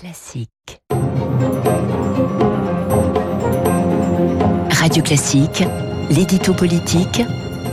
Classique. Radio Classique, l'édito politique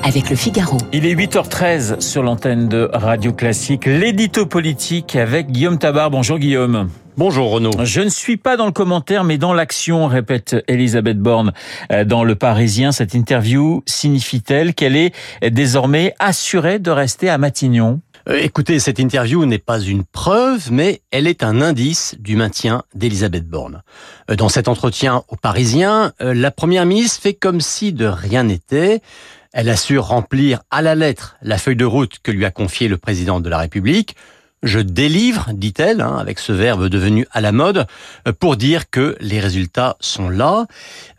avec le Figaro. Il est 8h13 sur l'antenne de Radio Classique, l'édito politique avec Guillaume Tabar. Bonjour Guillaume. Bonjour Renaud. Je ne suis pas dans le commentaire, mais dans l'action, répète Elisabeth Borne euh, dans Le Parisien. Cette interview signifie-t-elle qu'elle est désormais assurée de rester à Matignon? Euh, Écoutez, cette interview n'est pas une preuve, mais elle est un indice du maintien d'Elisabeth Borne. Euh, dans cet entretien au Parisien, euh, la Première ministre fait comme si de rien n'était. Elle assure remplir à la lettre la feuille de route que lui a confiée le président de la République. Je délivre, dit-elle, hein, avec ce verbe devenu à la mode, euh, pour dire que les résultats sont là.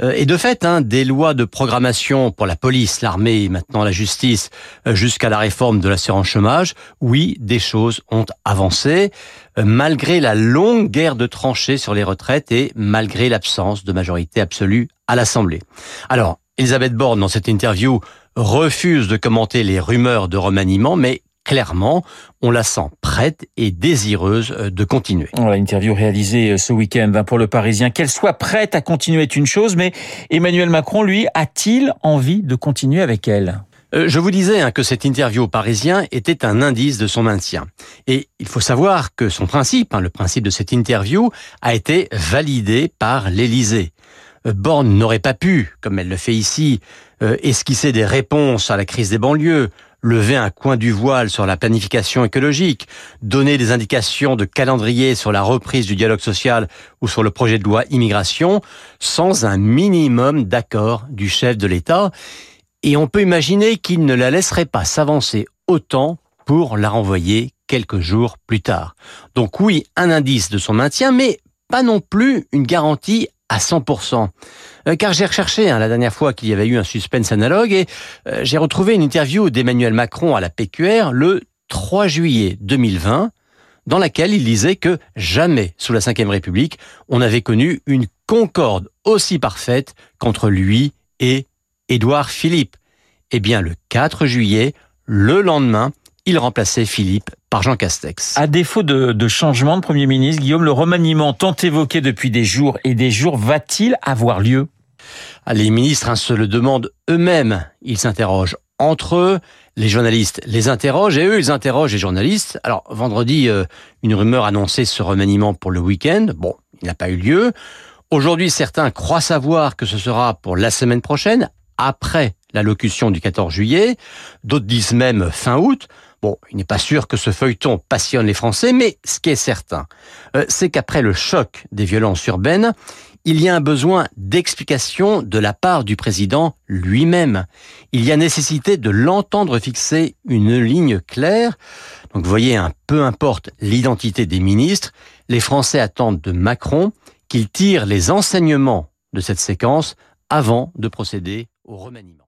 Euh, et de fait, hein, des lois de programmation pour la police, l'armée et maintenant la justice, euh, jusqu'à la réforme de l'assurance chômage, oui, des choses ont avancé, malgré la longue guerre de tranchées sur les retraites et malgré l'absence de majorité absolue à l'Assemblée. Alors, Elisabeth Borne, dans cette interview, refuse de commenter les rumeurs de remaniement, mais clairement, on la sent prête et désireuse euh, de continuer. Voilà, interview réalisée euh, ce week-end hein, pour le Parisien. Qu'elle soit prête à continuer est une chose, mais Emmanuel Macron, lui, a-t-il envie de continuer avec elle? Euh, je vous disais hein, que cette interview au Parisien était un indice de son maintien. Et il faut savoir que son principe, hein, le principe de cette interview, a été validé par l'Élysée. Borne n'aurait pas pu, comme elle le fait ici, esquisser des réponses à la crise des banlieues, lever un coin du voile sur la planification écologique, donner des indications de calendrier sur la reprise du dialogue social ou sur le projet de loi immigration, sans un minimum d'accord du chef de l'État. Et on peut imaginer qu'il ne la laisserait pas s'avancer autant pour la renvoyer quelques jours plus tard. Donc oui, un indice de son maintien, mais pas non plus une garantie à 100%. Euh, car j'ai recherché hein, la dernière fois qu'il y avait eu un suspense analogue et euh, j'ai retrouvé une interview d'Emmanuel Macron à la PQR le 3 juillet 2020 dans laquelle il disait que jamais sous la Ve République on avait connu une concorde aussi parfaite qu'entre lui et Édouard Philippe. Eh bien le 4 juillet, le lendemain, il remplaçait Philippe par Jean Castex. À défaut de, changement de Premier ministre, Guillaume, le remaniement tant évoqué depuis des jours et des jours va-t-il avoir lieu? Ah, Les ministres hein, se le demandent eux-mêmes. Ils s'interrogent entre eux, les journalistes les interrogent et eux, ils interrogent les journalistes. Alors, vendredi, euh, une rumeur annonçait ce remaniement pour le week-end. Bon, il n'a pas eu lieu. Aujourd'hui, certains croient savoir que ce sera pour la semaine prochaine, après l'allocution du 14 juillet. D'autres disent même fin août. Bon, il n'est pas sûr que ce feuilleton passionne les Français, mais ce qui est certain, euh, c'est qu'après le choc des violences urbaines, il y a un besoin d'explication de la part du président lui-même. Il y a nécessité de l'entendre fixer une ligne claire. Donc vous voyez, peu importe l'identité des ministres, les Français attendent de Macron qu'il tire les enseignements de cette séquence avant de procéder au remaniement.